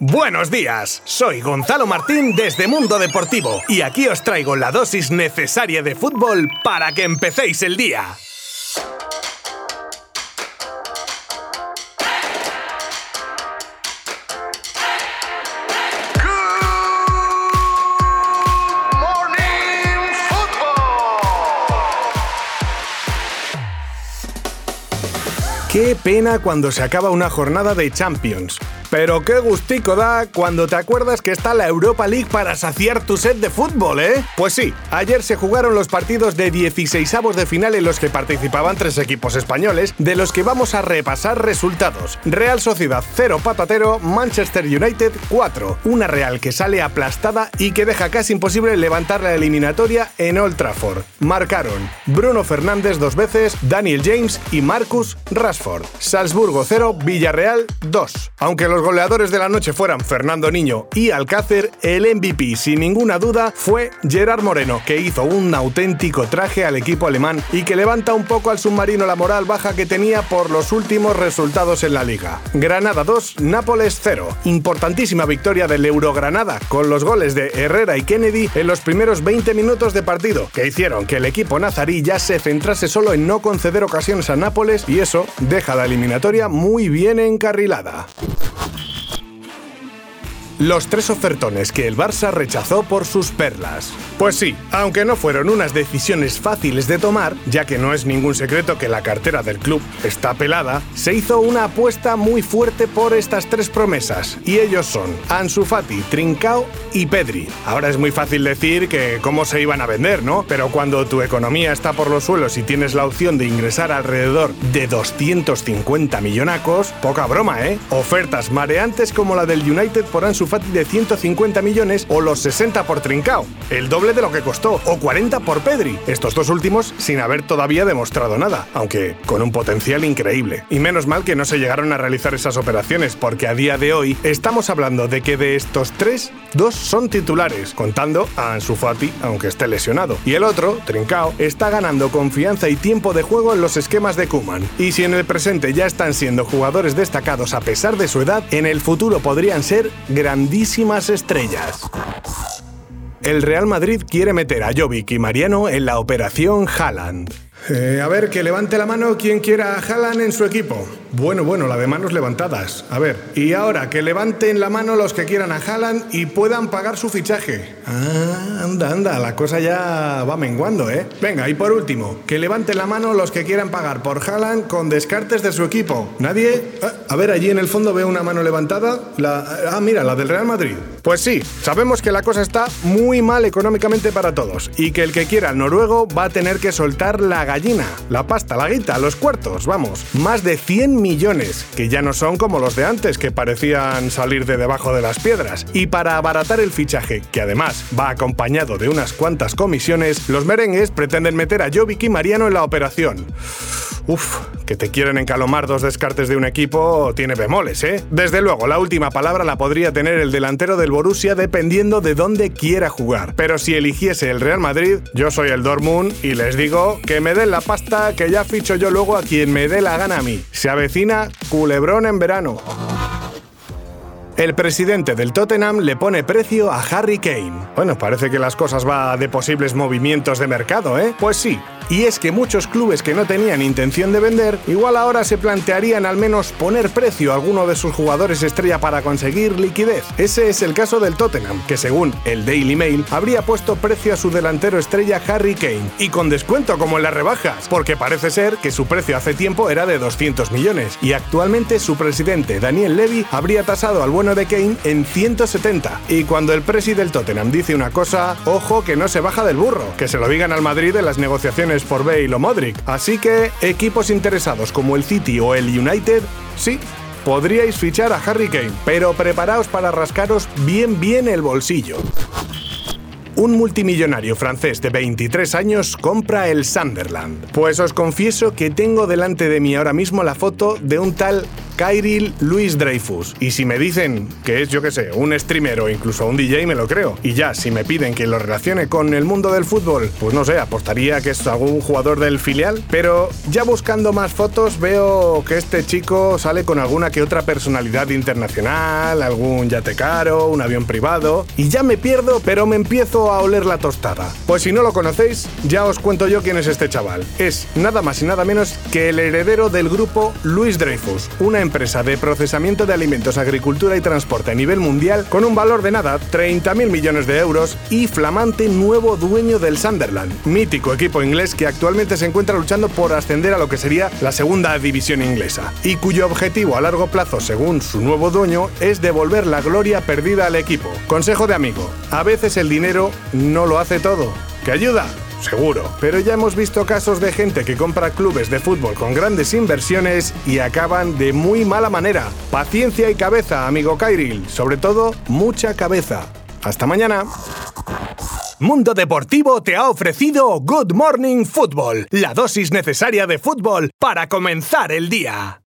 Buenos días, soy Gonzalo Martín desde Mundo Deportivo y aquí os traigo la dosis necesaria de fútbol para que empecéis el día. Qué pena cuando se acaba una jornada de Champions. Pero qué gustico da cuando te acuerdas que está la Europa League para saciar tu set de fútbol, ¿eh? Pues sí, ayer se jugaron los partidos de 16 de final en los que participaban tres equipos españoles, de los que vamos a repasar resultados. Real Sociedad 0 patatero, Manchester United 4. Una Real que sale aplastada y que deja casi imposible levantar la eliminatoria en Old Trafford. Marcaron Bruno Fernández dos veces, Daniel James y Marcus Rashford. Salzburgo 0, Villarreal 2. Aunque los goleadores de la noche fueran Fernando Niño y Alcácer, el MVP sin ninguna duda fue Gerard Moreno, que hizo un auténtico traje al equipo alemán y que levanta un poco al submarino la moral baja que tenía por los últimos resultados en la liga. Granada 2, Nápoles 0. Importantísima victoria del Eurogranada con los goles de Herrera y Kennedy en los primeros 20 minutos de partido, que hicieron que el equipo nazarí ya se centrase solo en no conceder ocasiones a Nápoles y eso deja la eliminatoria muy bien encarrilada. Los tres ofertones que el Barça rechazó por sus perlas. Pues sí, aunque no fueron unas decisiones fáciles de tomar, ya que no es ningún secreto que la cartera del club está pelada, se hizo una apuesta muy fuerte por estas tres promesas, y ellos son Ansu Fati, Trincao y Pedri. Ahora es muy fácil decir que cómo se iban a vender, ¿no? Pero cuando tu economía está por los suelos y tienes la opción de ingresar alrededor de 250 millonacos, poca broma, ¿eh? Ofertas mareantes como la del United por Ansu Fati de 150 millones o los 60 por Trincao, el doble de lo que costó, o 40 por Pedri, estos dos últimos sin haber todavía demostrado nada, aunque con un potencial increíble. Y menos mal que no se llegaron a realizar esas operaciones, porque a día de hoy estamos hablando de que de estos tres, dos son titulares, contando a Ansu Fati, aunque esté lesionado. Y el otro, Trincao, está ganando confianza y tiempo de juego en los esquemas de Kuman. Y si en el presente ya están siendo jugadores destacados a pesar de su edad, en el futuro podrían ser grandes grandísimas estrellas. El Real Madrid quiere meter a Jovic y Mariano en la operación Haaland. Eh, a ver, que levante la mano quien quiera a Haaland en su equipo. Bueno, bueno, la de manos levantadas. A ver, y ahora que levanten la mano los que quieran a Haaland y puedan pagar su fichaje. Ah, anda, anda, la cosa ya va menguando, ¿eh? Venga, y por último, que levanten la mano los que quieran pagar por Haaland con descartes de su equipo. ¿Nadie? Ah, a ver, allí en el fondo veo una mano levantada. La, ah, mira, la del Real Madrid. Pues sí, sabemos que la cosa está muy mal económicamente para todos y que el que quiera al noruego va a tener que soltar la gallina, la pasta, la guita, los cuartos, vamos. Más de 100 millones, que ya no son como los de antes, que parecían salir de debajo de las piedras. Y para abaratar el fichaje, que además va acompañado de unas cuantas comisiones, los merengues pretenden meter a Jovic y Mariano en la operación. Uf, que te quieren encalomar dos descartes de un equipo tiene bemoles, ¿eh? Desde luego, la última palabra la podría tener el delantero del Borussia dependiendo de dónde quiera jugar. Pero si eligiese el Real Madrid, yo soy el Dortmund y les digo que me den la pasta que ya ficho yo luego a quien me dé la gana a mí. Se avecina culebrón en verano. El presidente del Tottenham le pone precio a Harry Kane. Bueno, parece que las cosas va de posibles movimientos de mercado, ¿eh? Pues sí, y es que muchos clubes que no tenían intención de vender, igual ahora se plantearían al menos poner precio a alguno de sus jugadores estrella para conseguir liquidez. Ese es el caso del Tottenham, que según el Daily Mail habría puesto precio a su delantero estrella Harry Kane, y con descuento como en las rebajas, porque parece ser que su precio hace tiempo era de 200 millones, y actualmente su presidente Daniel Levy habría tasado al de Kane en 170. Y cuando el presidente del Tottenham dice una cosa, ojo que no se baja del burro, que se lo digan al Madrid en las negociaciones por Bale o Modric. Así que equipos interesados como el City o el United, sí, podríais fichar a Harry Kane, pero preparaos para rascaros bien bien el bolsillo. Un multimillonario francés de 23 años compra el Sunderland. Pues os confieso que tengo delante de mí ahora mismo la foto de un tal Kyril Luis Dreyfus. Y si me dicen que es, yo que sé, un streamer o incluso un DJ, me lo creo. Y ya, si me piden que lo relacione con el mundo del fútbol, pues no sé, apostaría que es algún jugador del filial. Pero ya buscando más fotos, veo que este chico sale con alguna que otra personalidad internacional, algún yate caro, un avión privado. Y ya me pierdo, pero me empiezo a oler la tostada. Pues si no lo conocéis, ya os cuento yo quién es este chaval. Es nada más y nada menos que el heredero del grupo Luis Dreyfus, una empresa de procesamiento de alimentos, agricultura y transporte a nivel mundial con un valor de nada, 30.000 millones de euros y flamante nuevo dueño del Sunderland, mítico equipo inglés que actualmente se encuentra luchando por ascender a lo que sería la segunda división inglesa y cuyo objetivo a largo plazo, según su nuevo dueño, es devolver la gloria perdida al equipo. Consejo de amigo, a veces el dinero no lo hace todo. ¿Que ayuda? Seguro. Pero ya hemos visto casos de gente que compra clubes de fútbol con grandes inversiones y acaban de muy mala manera. Paciencia y cabeza, amigo Kairil. Sobre todo, mucha cabeza. Hasta mañana. Mundo Deportivo te ha ofrecido Good Morning Football, la dosis necesaria de fútbol para comenzar el día.